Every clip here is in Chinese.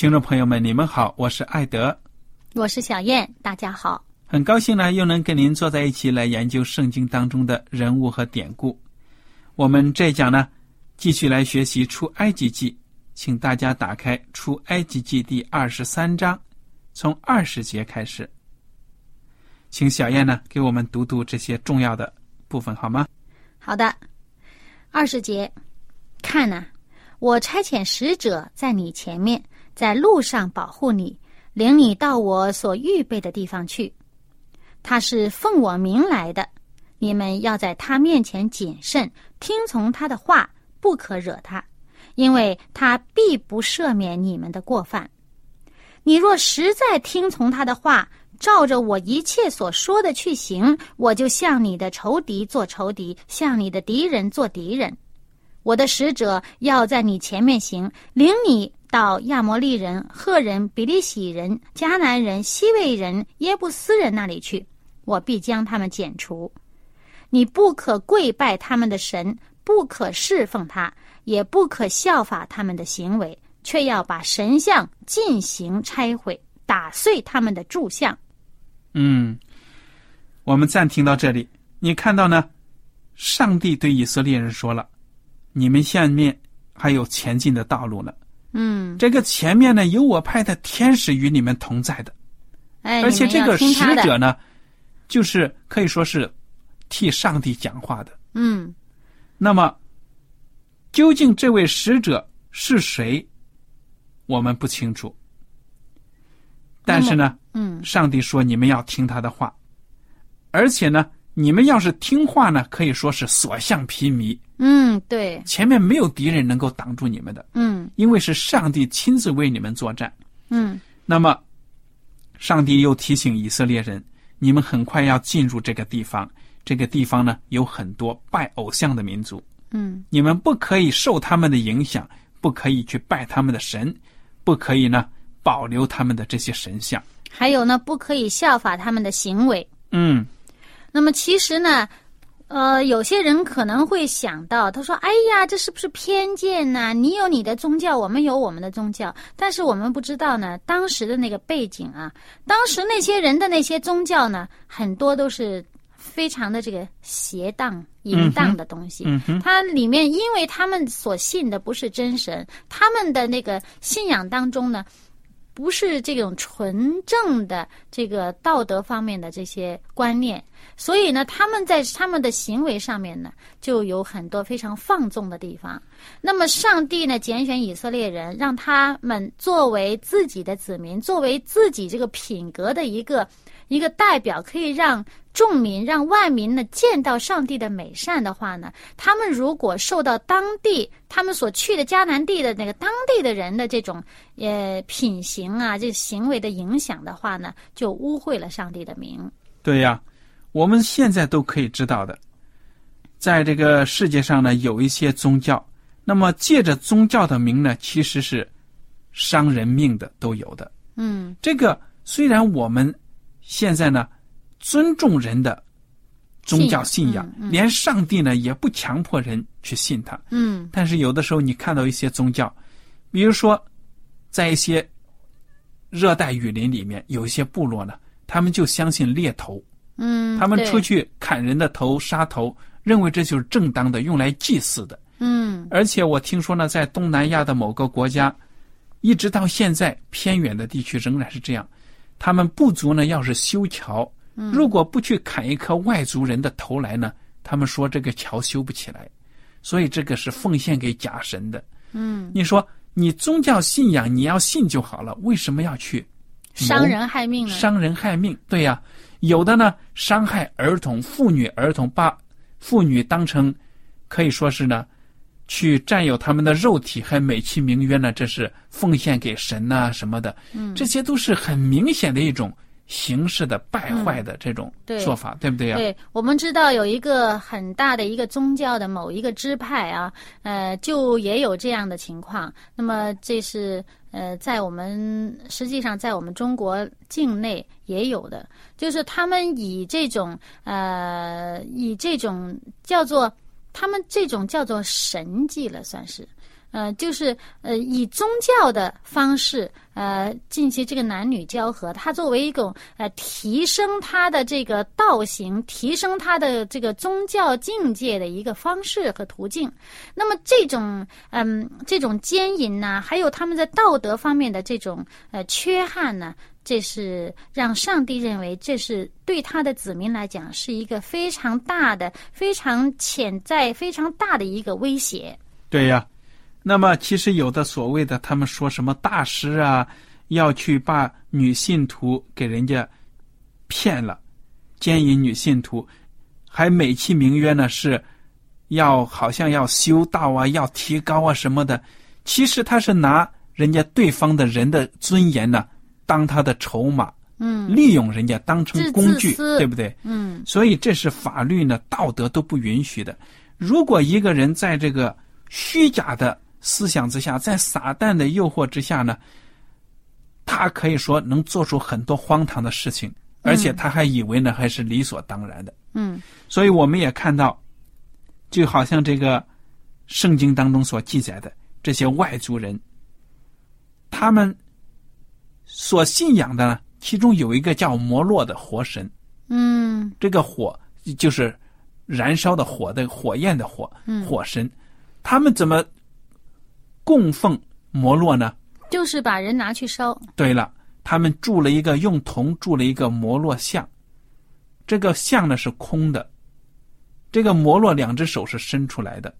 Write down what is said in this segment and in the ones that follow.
听众朋友们，你们好，我是艾德，我是小燕，大家好，很高兴呢，又能跟您坐在一起来研究圣经当中的人物和典故。我们这一讲呢。继续来学习出埃及记，请大家打开出埃及记第二十三章，从二十节开始。请小燕呢给我们读读这些重要的部分好吗？好的，二十节，看呐，我差遣使者在你前面，在路上保护你，领你到我所预备的地方去。他是奉我名来的，你们要在他面前谨慎，听从他的话。不可惹他，因为他必不赦免你们的过犯。你若实在听从他的话，照着我一切所说的去行，我就向你的仇敌做仇敌，向你的敌人做敌人。我的使者要在你前面行，领你到亚摩利人、赫人、比利洗人、迦南人、西魏人、耶布斯人那里去，我必将他们剪除。你不可跪拜他们的神。不可侍奉他，也不可效法他们的行为，却要把神像进行拆毁，打碎他们的柱像。嗯，我们暂停到这里。你看到呢？上帝对以色列人说了：“你们下面还有前进的道路呢。”嗯，这个前面呢，有我派的天使与你们同在的。哎，而且这个使者呢，就是可以说是替上帝讲话的。嗯。那么，究竟这位使者是谁？我们不清楚。但是呢，嗯，上帝说你们要听他的话，而且呢，你们要是听话呢，可以说是所向披靡。嗯，对，前面没有敌人能够挡住你们的。嗯，因为是上帝亲自为你们作战。嗯，那么，上帝又提醒以色列人，你们很快要进入这个地方。这个地方呢，有很多拜偶像的民族。嗯，你们不可以受他们的影响，不可以去拜他们的神，不可以呢保留他们的这些神像。还有呢，不可以效法他们的行为。嗯，那么其实呢，呃，有些人可能会想到，他说：“哎呀，这是不是偏见呢？你有你的宗教，我们有我们的宗教。但是我们不知道呢，当时的那个背景啊，当时那些人的那些宗教呢，很多都是。”非常的这个邪荡淫荡的东西，它里面因为他们所信的不是真神，他们的那个信仰当中呢，不是这种纯正的这个道德方面的这些观念，所以呢，他们在他们的行为上面呢，就有很多非常放纵的地方。那么，上帝呢，拣选以色列人，让他们作为自己的子民，作为自己这个品格的一个。一个代表可以让众民、让万民呢见到上帝的美善的话呢，他们如果受到当地他们所去的迦南地的那个当地的人的这种呃品行啊、这行为的影响的话呢，就污秽了上帝的名。对呀，我们现在都可以知道的，在这个世界上呢，有一些宗教，那么借着宗教的名呢，其实是伤人命的都有的。嗯这个虽然我们现在呢尊重人的宗教信仰，嗯嗯。连上帝呢也不强迫人去信他，嗯。但是有的时候你看到一些宗教，比如说在一些热带雨林里面，有一些部落呢，他们就相信猎头，嗯，他们出去砍人的头、杀头，认为这就是正当的，用来祭祀的。嗯。而且我听说呢，在东南亚的某个国家，一直到现在偏远的地区仍然是这样。他们部族呢，要是修桥，如果不去砍一颗外族人的头来呢，他们说这个桥修不起来，所以这个是奉献给假神的。嗯，你说你宗教信仰你要信就好了，为什么要去伤人害命呢？伤人害命？对呀、有的呢伤害儿童、妇女、儿童，把妇女当成可以说是呢，去占有他们的肉体，还美其名曰呢，这是奉献给神呐、什么的，嗯。这些都是很明显的一种形式的败坏的这种做法，对不对呀、对，我们知道有一个很大的一个宗教的某一个支派啊，呃，就也有这样的情况。那么这是呃，在我们实际上在我们中国境内也有的，就是他们以这种呃，以这种叫做他们这种叫做神迹了，算是。呃，就是呃，以宗教的方式呃进行这个男女交合，它作为一种呃提升他的这个道行、提升他的这个宗教境界的一个方式和途径。那么这种嗯、这种奸淫呐、还有他们在道德方面的这种呃缺憾呢，这是让上帝认为这是对他的子民来讲是一个非常大的、非常潜在、非常大的一个威胁。对呀，那么其实有的所谓的他们说什么大师啊，要去把女信徒给人家骗了，奸淫女信徒，还美其名曰呢是要好像要修道啊，要提高啊什么的，其实他是拿人家对方的人的尊严呢当他的筹码，嗯利用人家当成工具，对不对？嗯所以这是法律呢、道德都不允许的。如果一个人在这个虚假的思想之下，在撒旦的诱惑之下呢，他可以说能做出很多荒唐的事情，而且他还以为呢还是理所当然的。嗯所以我们也看到，就好像这个圣经当中所记载的这些外族人，他们所信仰的呢，其中有一个叫摩洛的活神。嗯。这个火就是燃烧的火的火焰的火，嗯。火神，他们怎么供奉摩洛呢？就是把人拿去烧。对了，他们铸了一个用铜铸了一个摩洛像，这个像呢是空的，这个摩洛两只手是伸出来的，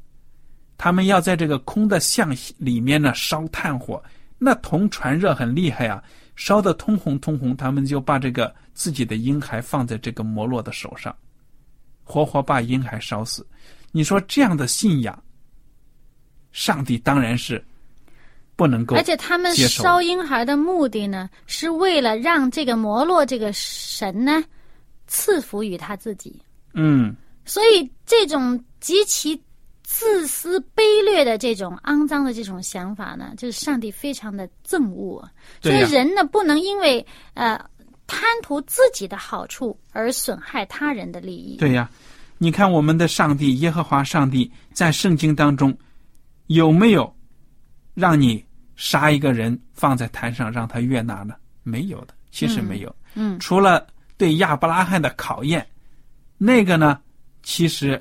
他们要在这个空的像里面呢烧炭火，那铜传热很厉害啊，烧得通红通红，他们就把这个自己的婴孩放在这个摩洛的手上，活活把婴孩烧死。你说这样的信仰，上帝当然是不能够而且他们烧婴孩的目的呢，是为了让这个摩洛这个神呢赐福于他自己。嗯。所以这种极其自私、卑劣的这种肮脏的这种想法呢，就是上帝非常的憎恶啊。所以人呢，不能因为呃贪图自己的好处而损害他人的利益。对呀，你看我们的上帝耶和华上帝在圣经当中有没有让你杀一个人放在坛上让他悦纳呢？没有的，其实没有。嗯除了对亚伯拉罕的考验，那个呢，其实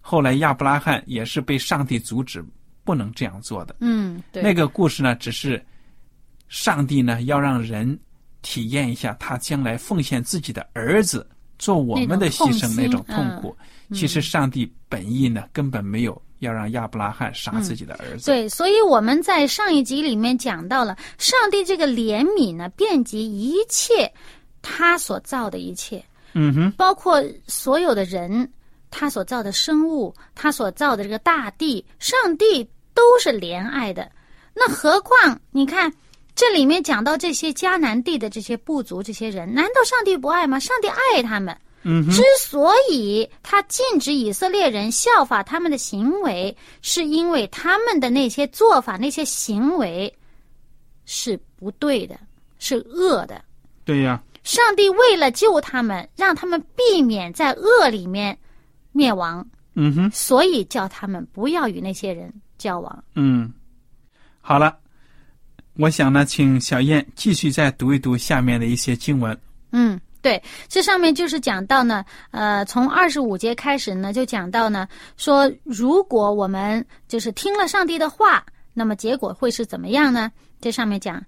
后来亚伯拉罕也是被上帝阻止不能这样做的。嗯，对，那个故事呢，只是上帝呢要让人体验一下他将来奉献自己的儿子做我们的牺牲那那种痛苦。其实上帝本意呢，根本没有要让亚伯拉罕杀自己的儿子。对，所以我们在上一集里面讲到了，上帝这个怜悯呢，遍及一切他所造的一切，嗯哼，包括所有的人，他所造的生物，他所造的这个大地，上帝都是怜爱的。那何况你看，这里面讲到这些迦南地的这些部族这些人，难道上帝不爱吗？上帝爱他们，嗯之，所以他禁止以色列人效法他们的行为，是因为他们的那些做法、那些行为是不对的，是恶的。对呀，上帝为了救他们，让他们避免在恶里面灭亡，嗯哼，所以叫他们不要与那些人交往。嗯，好了，我想呢，请小燕继续再读一读下面的一些经文。嗯，对，这上面就是讲到呢，呃，从二十五节开始呢，就讲到呢，说如果我们就是听了上帝的话，那么结果会是怎么样呢？这上面讲，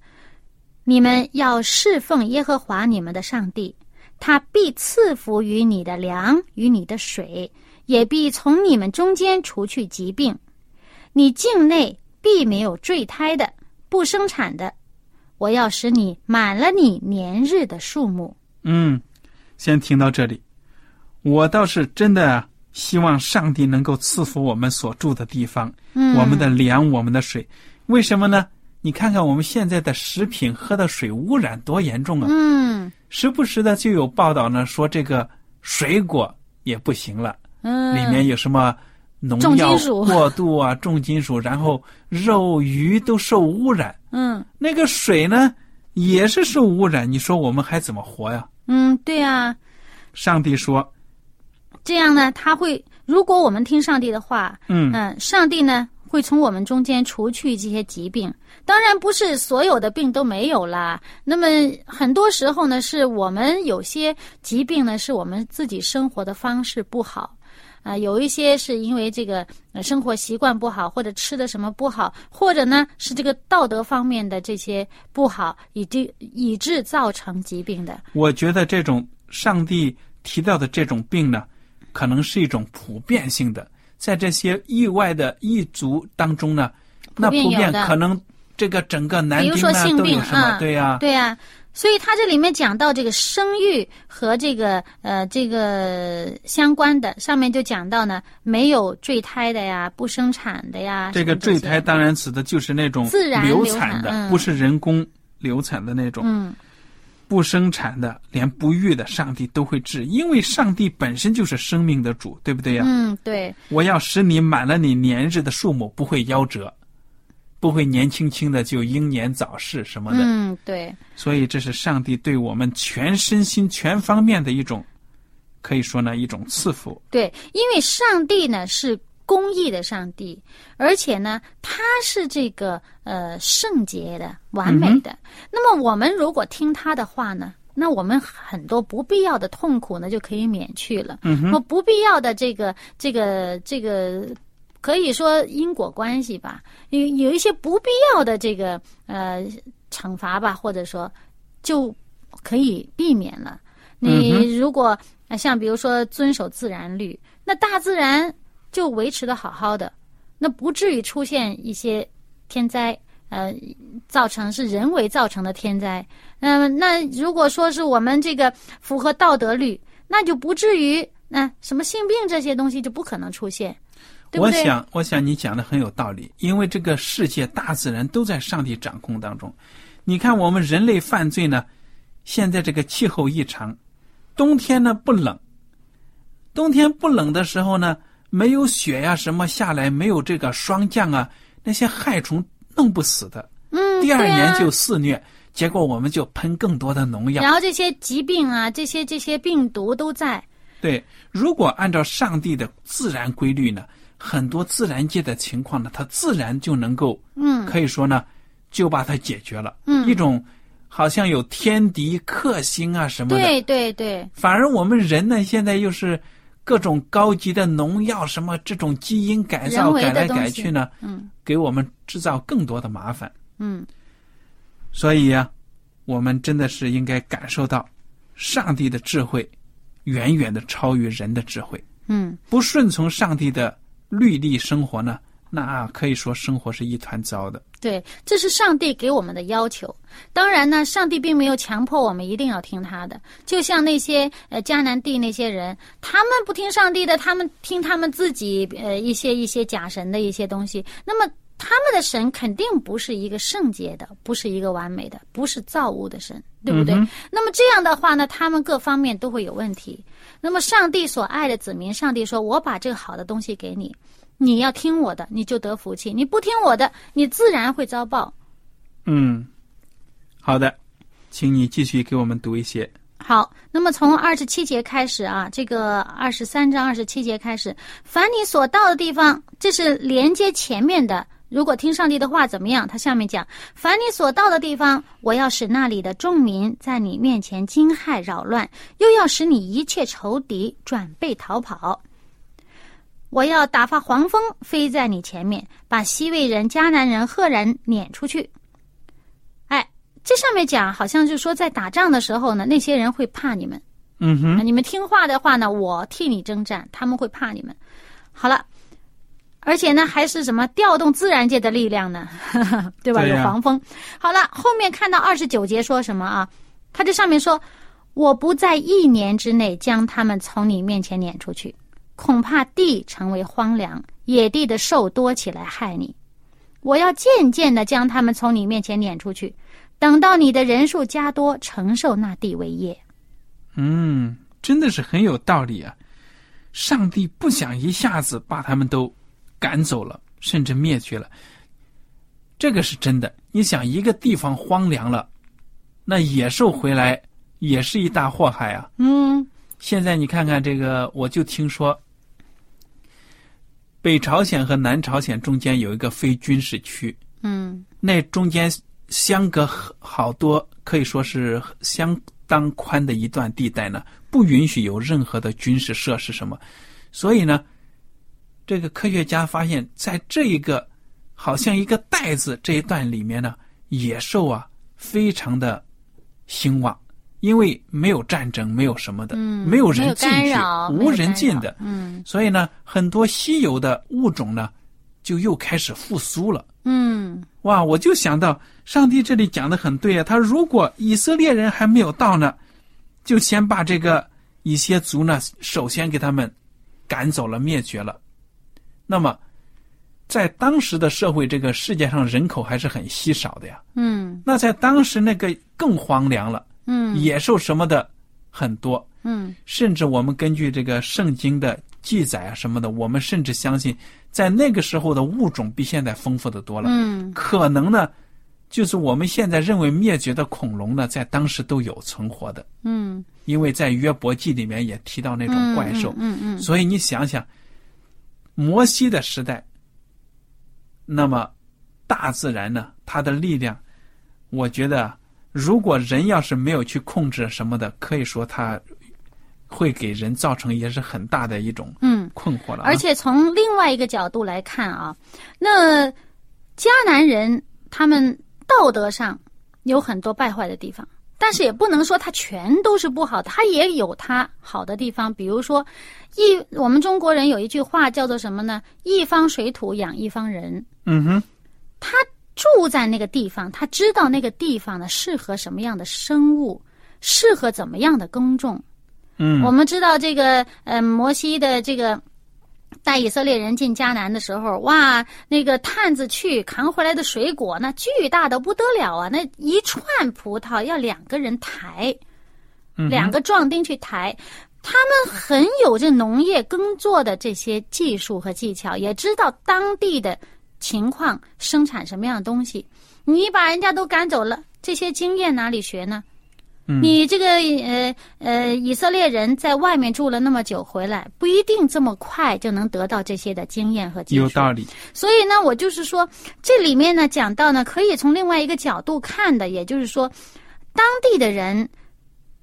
你们要侍奉耶和华你们的上帝，他必赐福于你的粮与你的水，也必从你们中间除去疾病。你境内必没有坠胎的、不生产的。我要使你满了你年日的数目。嗯，先听到这里。我倒是真的希望上帝能够赐福我们所住的地方，嗯，我们的粮，我们的水。为什么呢？你看看我们现在的食品喝的水污染多严重啊！嗯时不时的就有报道呢，说这个水果也不行了，嗯，里面有什么农重药过度啊、重金属，然后肉、鱼都受污染。嗯那个水呢，也是受污染。你说我们还怎么活呀？嗯，对啊，上帝说，这样呢，他会，如果我们听上帝的话，嗯嗯，上帝呢会从我们中间除去这些疾病。当然不是所有的病都没有啦，那么很多时候呢，是我们有些疾病呢，是我们自己生活的方式不好。啊、有一些是因为这个呃生活习惯不好，或者吃的什么不好，或者呢是这个道德方面的这些不好，以致以致造成疾病的。我觉得这种上帝提到的这种病呢，可能是一种普遍性的，在这些意外的异族当中呢，那普遍可能这个整个男丁呢都有什么？啊对呀、对呀、所以它这里面讲到这个生育和这个呃这个相关的，上面就讲到呢，没有坠胎的呀，不生产的呀。这个坠胎当然指的就是那种自然流流产产的，嗯不是人工流产的那种。嗯不生产的，连不育的，上帝都会治，因为上帝本身就是生命的主，对不对呀？嗯，对，我要使你满了你年日的数目，不会夭折，不会年轻轻的就英年早逝什么的。嗯对，所以这是上帝对我们全身心全方面的一种，可以说呢一种赐福。对，因为上帝呢是公义的上帝，而且呢他是这个呃圣洁的、完美的。那么我们如果听他的话呢，那我们很多不必要的痛苦呢就可以免去了。嗯哼那么不必要的这个这个这个。可以说因果关系吧，有有一些不必要的这个呃惩罚吧，或者说就可以避免了。嗯你如果呃像比如说遵守自然律，那大自然就维持的好好的，那不至于出现一些天灾，呃，造成是人为造成的天灾。嗯、那如果说是我们这个符合道德律，那就不至于那、什么性病这些东西就不可能出现，对对？我想，我想你讲的很有道理，因为这个世界大自然都在上帝掌控当中。你看，我们人类犯罪呢，现在这个气候异常，冬天呢不冷，冬天不冷的时候呢，没有雪呀、什么下来，没有这个霜降啊，那些害虫弄不死的。嗯，第二年就肆虐，结果我们就喷更多的农药。然后这些疾病啊，这些这些病毒都在，对，如果按照上帝的自然规律呢，很多自然界的情况呢，它自然就能够，嗯。可以说呢，就把它解决了。嗯。一种好像有天敌、克星啊什么的，对对对，反而我们人呢，现在又是各种高级的农药，什么这种基因改造改来改去呢，嗯。给我们制造更多的麻烦。嗯。所以呀、我们真的是应该感受到，上帝的智慧远远的超于人的智慧。嗯。不顺从上帝的律例生活呢，那可以说生活是一团糟的。对，这是上帝给我们的要求。当然呢，上帝并没有强迫我们一定要听他的。就像那些呃迦南地那些人，他们不听上帝的，他们听他们自己呃一些一些假神的一些东西。那么他们的神肯定不是一个圣洁的，不是一个完美的，不是造物的神，对不对？嗯那么这样的话呢，他们各方面都会有问题。那么上帝所爱的子民，上帝说：“我把这个好的东西给你，你要听我的，你就得福气；你不听我的，你自然会遭报。嗯，好的，请你继续给我们读一些。”好，那么从二十七节开始啊，这个二十三章二十七节开始，凡你所到的地方，这是连接前面的。如果听上帝的话怎么样？他下面讲：凡你所到的地方，我要使那里的众民在你面前惊骇扰乱，又要使你一切仇敌转背逃跑。我要打发黄蜂飞在你前面，把西魏人、迦南人、赫人撵出去。哎，这上面讲好像就是说，在打仗的时候呢，那些人会怕你们。嗯哼，你们听话的话呢，我替你征战，他们会怕你们。好了，而且呢，还是什么调动自然界的力量呢？对吧？有黄蜂。好了，后面看到二十九节说什么啊？他这上面说：“我不在一年之内将他们从你面前撵出去，恐怕地成为荒凉，野地的兽多起来害你。我要渐渐的将他们从你面前撵出去，等到你的人数加多，承受那地为业。”嗯，真的是很有道理啊！上帝不想一下子把他们都赶走了，甚至灭绝了，这个是真的。你想，一个地方荒凉了，那野兽回来也是一大祸害啊！嗯现在你看看这个，我就听说，北朝鲜和南朝鲜中间有一个非军事区，嗯那中间相隔好多，可以说是相当宽的一段地带呢，不允许有任何的军事设施什么。所以呢，这个科学家发现，在这一个好像一个袋子这一段里面呢，野兽啊非常的兴旺，因为没有战争，没有什么的，嗯，没有人进去，，无人进的，嗯所以呢，很多稀有的物种呢，就又开始复苏了。嗯哇，我就想到上帝这里讲的很对啊，他如果以色列人还没有到呢，就先把这个一些族呢，首先给他们赶走了、灭绝了。那么，在当时的社会，这个世界上人口还是很稀少的呀。嗯。那在当时那个更荒凉了，嗯。野兽什么的很多，嗯。甚至我们根据这个圣经的记载啊什么的，我们甚至相信，在那个时候的物种比现在丰富的多了。嗯。可能呢，就是我们现在认为灭绝的恐龙呢，在当时都有存活的，嗯，因为在约伯记里面也提到那种怪兽。嗯嗯。所以你想想，摩西的时代，那么大自然呢，它的力量，我觉得，如果人要是没有去控制什么的，可以说它会给人造成也是很大的一种嗯，困惑了、啊。而且从另外一个角度来看啊，那迦南人他们道德上有很多败坏的地方，但是也不能说它全都是不好的，他也有它好的地方。比如说，一我们中国人有一句话叫做什么呢？一方水土养一方人。嗯哼，他住在那个地方，他知道那个地方呢适合什么样的生物，适合怎么样的耕种。嗯，我们知道这个，呃，摩西的这个带以色列人进迦南的时候，哇，那个探子去扛回来的水果，那巨大的不得了啊！那一串葡萄要两个人抬，嗯两个壮丁去抬。他们很有这农业耕作的这些技术和技巧，也知道当地的情况生产什么样的东西。你把人家都赶走了，这些经验哪里学呢？嗯你这个呃呃，以色列人在外面住了那么久，回来不一定这么快就能得到这些的经验和技术。有道理。所以呢，我就是说，这里面呢讲到呢，可以从另外一个角度看的，也就是说，当地的人，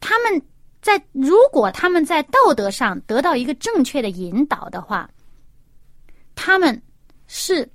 他们在如果他们在道德上得到一个正确的引导的话，他们是，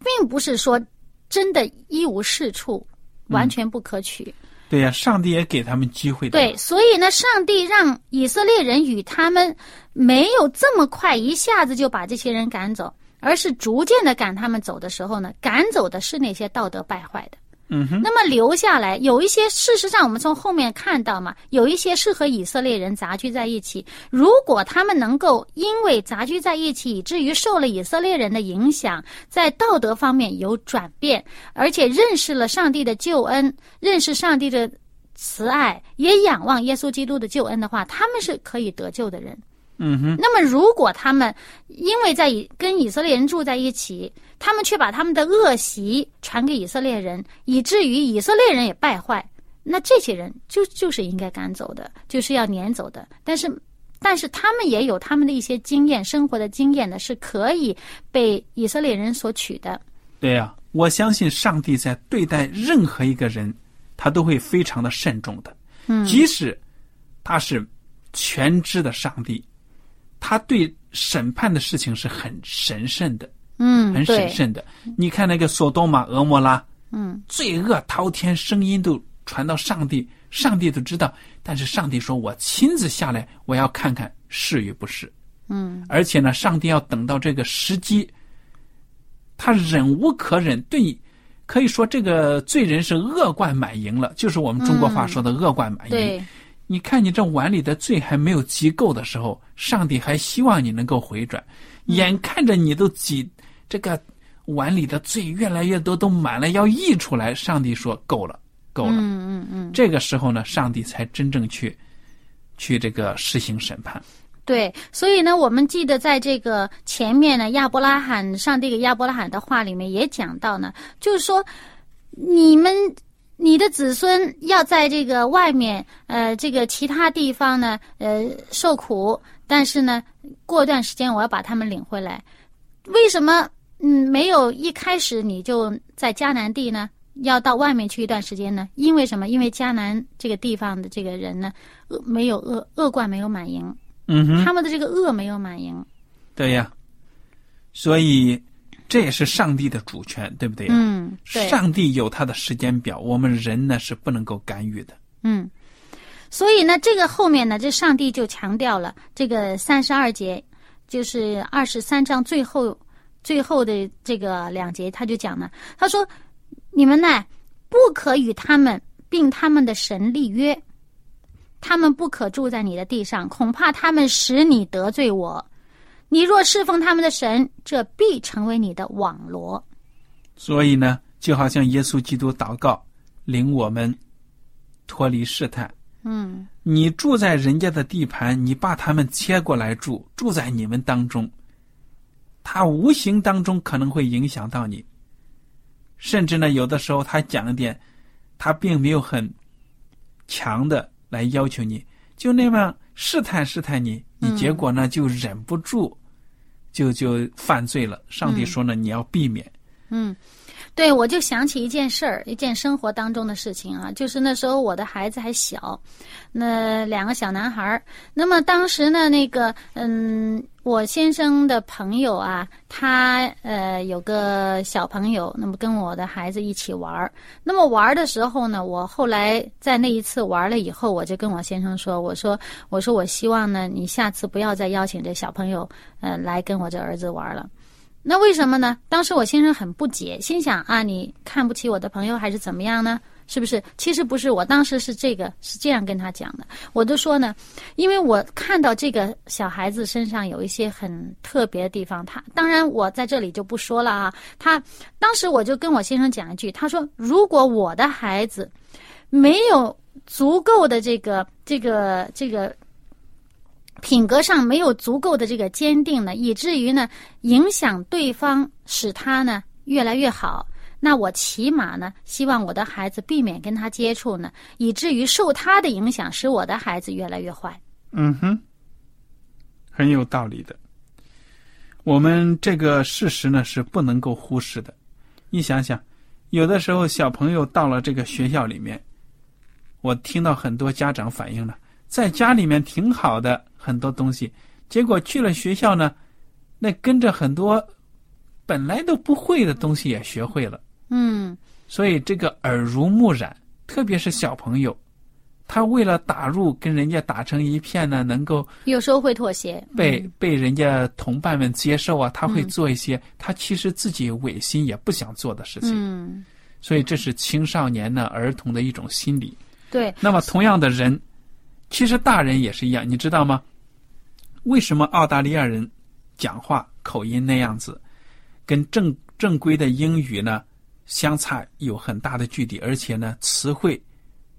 并不是说真的一无是处，完全不可取。对呀、上帝也给他们机会的。对，，所以呢，上帝让以色列人与他们没有这么快一下子就把这些人赶走，而是逐渐的赶他们走的时候呢，赶走的是那些道德败坏的。嗯哼，那么留下来有一些，事实上我们从后面看到嘛，有一些是和以色列人杂居在一起。如果他们能够因为杂居在一起，以至于受了以色列人的影响，在道德方面有转变，而且认识了上帝的救恩，认识上帝的慈爱，也仰望耶稣基督的救恩的话，他们是可以得救的人。嗯哼，那么，如果他们因为在以跟以色列人住在一起，他们却把他们的恶习传给以色列人，以至于以色列人也败坏，那这些人就就是应该赶走的，就是要撵走的。但是，但是他们也有他们的一些经验，生活的经验呢，是可以被以色列人所取的。对呀、我相信上帝在对待任何一个人，他都会非常的慎重的。嗯即使他是全知的上帝，他对审判的事情是很神圣的，嗯，很神圣，的。你看那个索多玛、俄摩拉，嗯罪恶滔天，声音都传到上帝，上帝都知道。但是上帝说：“我亲自下来，我要看看是与不是。”嗯而且呢，上帝要等到这个时机，他忍无可忍，对，可以说这个罪人是恶贯满盈了，就是我们中国话说的恶贯满盈。对，你看你这碗里的罪还没有积够的时候，上帝还希望你能够回转，眼看着你都挤这个碗里的罪越来越多，都满了要溢出来，上帝说够了，够了。嗯嗯嗯。这个时候呢，上帝才真正去去这个实行审判。对，所以呢，我们记得在这个前面呢，亚伯拉罕上帝给亚伯拉罕的话里面也讲到呢，就是说，你们你的子孙要在这个外面，呃，这个其他地方呢，呃，受苦，但是呢，过段时间我要把他们领回来。为什么嗯没有一开始你就在迦南地呢？要到外面去一段时间呢？因为什么？因为迦南这个地方的这个人呢，恶没有恶恶贯没有满盈。嗯哼，他们的这个恶没有满盈。对呀，所以这也是上帝的主权，对不对呀？嗯，对，上帝有他的时间表，我们人呢是不能够干预的。嗯，所以呢，这个后面呢，这上帝就强调了这个三十二节，就是二十三章最后最后的这个两节，他就讲了，他说：“你们呢，不可与他们并他们的神立约，他们不可住在你的地上，恐怕他们使你得罪我。你若侍奉他们的神，这必成为你的网罗。所以呢，就好像耶稣基督祷告，领我们脱离试探。嗯你住在人家的地盘，你把他们切过来住，住在你们当中，他无形当中可能会影响到你，甚至呢，有的时候他讲一点，他并没有很强的来要求你，就那么试探试探你，你嗯结果呢就忍不住，就就犯罪了。上帝说呢，你要避免。嗯，对，我就想起一件事儿，一件生活当中的事情啊，就是那时候我的孩子还小，那两个小男孩儿。那么当时呢，那个嗯，我先生的朋友啊，他呃有个小朋友，那么跟我的孩子一起玩儿。那么玩儿的时候呢，我后来在那一次玩了以后，我就跟我先生说，我说我说我希望呢，你下次不要再邀请这小朋友呃来跟我这儿子玩了。那为什么呢？当时我先生很不解，心想啊，你看不起我的朋友还是怎么样呢？是不是？其实不是，我当时是这个是这样跟他讲的。我就说呢，因为我看到这个小孩子身上有一些很特别的地方，他当然我在这里就不说了啊。他当时我就跟我先生讲一句，他说如果我的孩子没有足够的这个这个这个品格上没有足够的这个坚定呢，以至于呢影响对方，使他呢越来越好。那我起码呢，希望我的孩子避免跟他接触呢，以至于受他的影响，使我的孩子越来越坏。嗯哼，很有道理的。我们这个事实呢是不能够忽视的。你想想，有的时候小朋友到了这个学校里面，我听到很多家长反映了，在家里面挺好的很多东西，结果去了学校呢，那跟着很多本来都不会的东西也学会了。嗯所以这个耳濡目染，特别是小朋友，他为了打入跟人家打成一片呢，能够有时候会妥协。被、被人家同伴们接受啊，他会做一些他其实自己违心也不想做的事情。嗯所以这是青少年呢儿童的一种心理。对，那么同样的人，其实大人也是一样，你知道吗？为什么澳大利亚人讲话口音那样子，跟正正规的英语呢相差有很大的距离，而且呢词汇、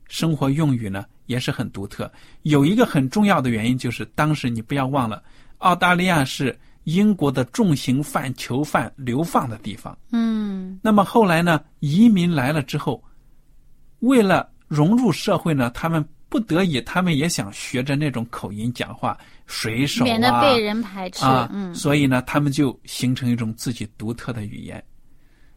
生活用语呢也是很独特。有一个很重要的原因就是，当时你不要忘了，澳大利亚是英国的重刑犯囚犯流放的地方。嗯，那么后来呢，移民来了之后，为了融入社会呢，他们不得已，他们也想学着那种口音讲话，水手啊，免得被人排斥。啊，嗯，所以呢，他们就形成一种自己独特的语言。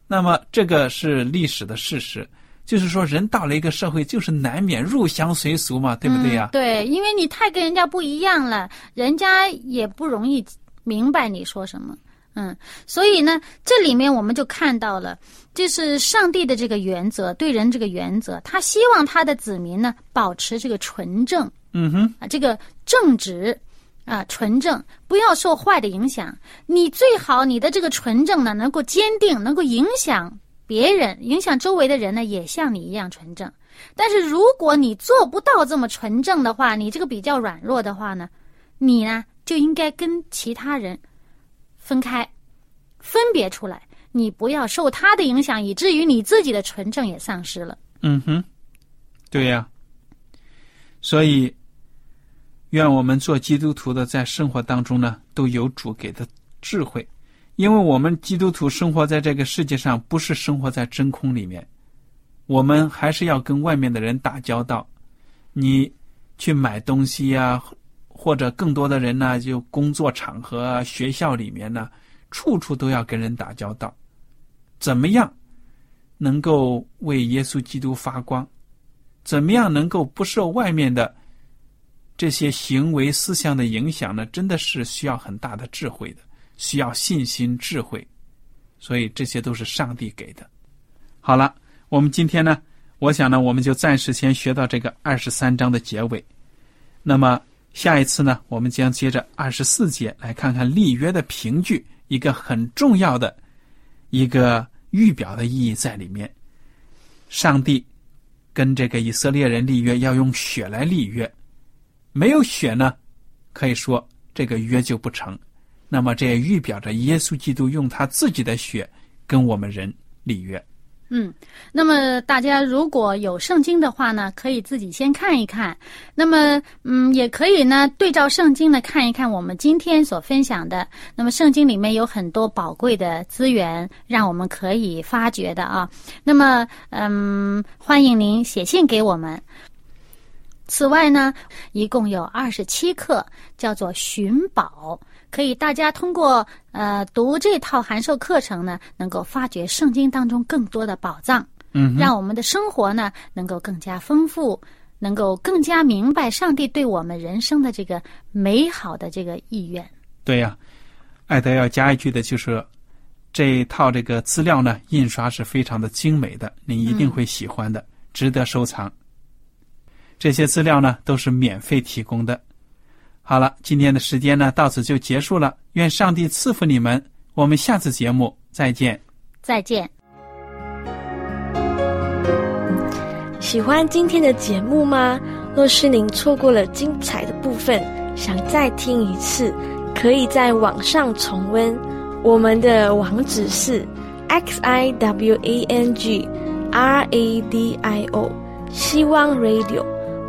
那么这个是历史的事实，就是说人到了一个社会，就是难免入乡随俗嘛，对不对呀、嗯对，因为你太跟人家不一样了，人家也不容易明白你说什么。嗯，所以呢，这里面我们就看到了，就是上帝的这个原则，对人这个原则，他希望他的子民呢保持这个纯正嗯哼，啊，这个正直啊，纯正，不要受坏的影响。你最好你的这个纯正呢，能够坚定，能够影响别人，影响周围的人呢，也像你一样纯正。但是如果你做不到这么纯正的话，你这个比较软弱的话呢，你呢就应该跟其他人分开，分别出来。你不要受他的影响，以至于你自己的纯正也丧失了。嗯哼，对呀、所以，愿我们做基督徒的，在生活当中呢，都有主给的智慧，因为我们基督徒生活在这个世界上，不是生活在真空里面，我们还是要跟外面的人打交道。你去买东西呀、或者更多的人呢，就工作场合、学校里面呢，处处都要跟人打交道。怎么样能够为耶稣基督发光？怎么样能够不受外面的这些行为思想的影响呢？真的是需要很大的智慧的，需要信心、智慧。所以这些都是上帝给的。好了，我们今天呢，我想呢，我们就暂时先学到这个二十三章的结尾。那么下一次呢，我们将接着二十四节来看看立约的凭据，一个很重要的一个预表的意义在里面。上帝跟这个以色列人立约，要用血来立约，没有血呢，可以说这个约就不成。那么这也预表着耶稣基督用他自己的血跟我们人立约。嗯，那么大家如果有圣经的话呢，可以自己先看一看。那么，嗯，也可以呢对照圣经呢看一看我们今天所分享的。那么圣经里面有很多宝贵的资源，让我们可以发掘的啊。那么，嗯，欢迎您写信给我们。此外呢，一共有二十七课，叫做寻宝，可以大家通过呃读这套函授课程呢，能够发掘圣经当中更多的宝藏，嗯，让我们的生活呢能够更加丰富，能够更加明白上帝对我们人生的这个美好的这个意愿。对呀、艾德要加一句的就是，这一套这个资料呢，印刷是非常的精美的，您一定会喜欢的，值得收藏。这些资料呢，都是免费提供的。好了，今天的时间呢，到此就结束了。愿上帝赐福你们，我们下次节目再见。再见。喜欢今天的节目吗？若是您错过了精彩的部分，想再听一次，可以在网上重温。我们的网址是 x i w a n g r a d i o 希望 Radio，